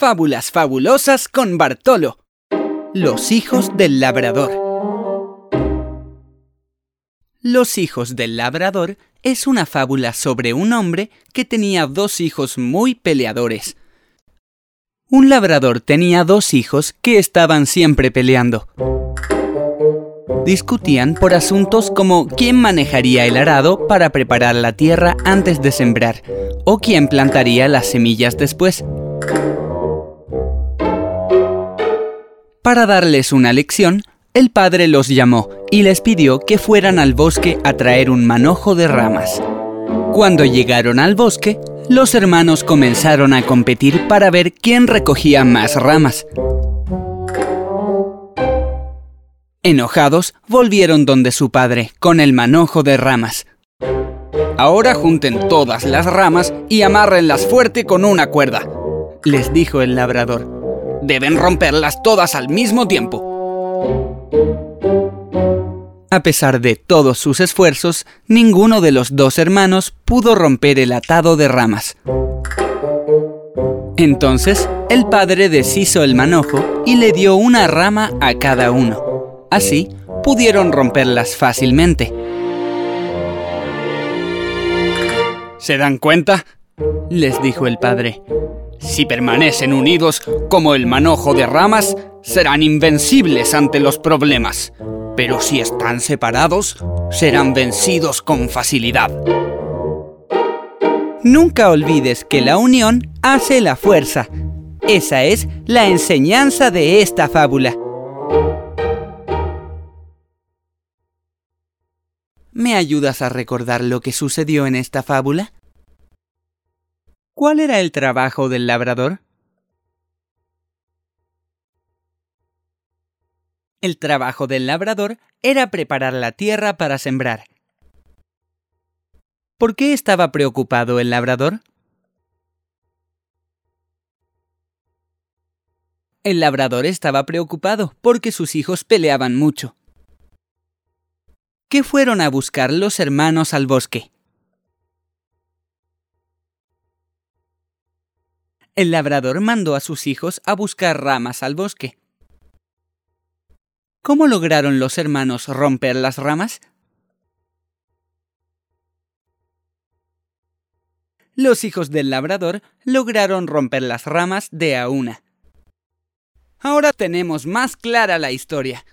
Fábulas fabulosas con Bartolo. Los hijos del labrador. Los hijos del labrador es una fábula sobre un hombre que tenía dos hijos muy peleadores. Un labrador tenía dos hijos que estaban siempre peleando. Discutían por asuntos como quién manejaría el arado para preparar la tierra antes de sembrar o quién plantaría las semillas después. Para darles una lección, el padre los llamó y les pidió que fueran al bosque a traer un manojo de ramas. Cuando llegaron al bosque, los hermanos comenzaron a competir para ver quién recogía más ramas. Enojados, volvieron donde su padre, con el manojo de ramas. Ahora junten todas las ramas y amárrenlas fuerte con una cuerda, les dijo el labrador. Deben romperlas todas al mismo tiempo. A pesar de todos sus esfuerzos, ninguno de los dos hermanos pudo romper el atado de ramas. Entonces, el padre deshizo el manojo y le dio una rama a cada uno. Así, pudieron romperlas fácilmente. ¿Se dan cuenta? les dijo el padre. Si permanecen unidos como el manojo de ramas, serán invencibles ante los problemas. Pero si están separados, serán vencidos con facilidad. Nunca olvides que la unión hace la fuerza. Esa es la enseñanza de esta fábula. ¿Me ayudas a recordar lo que sucedió en esta fábula? ¿Cuál era el trabajo del labrador? El trabajo del labrador era preparar la tierra para sembrar. ¿Por qué estaba preocupado el labrador? El labrador estaba preocupado porque sus hijos peleaban mucho. ¿Qué fueron a buscar los hermanos al bosque? El labrador mandó a sus hijos a buscar ramas al bosque. ¿Cómo lograron los hermanos romper las ramas? Los hijos del labrador lograron romper las ramas de a una. Ahora tenemos más clara la historia.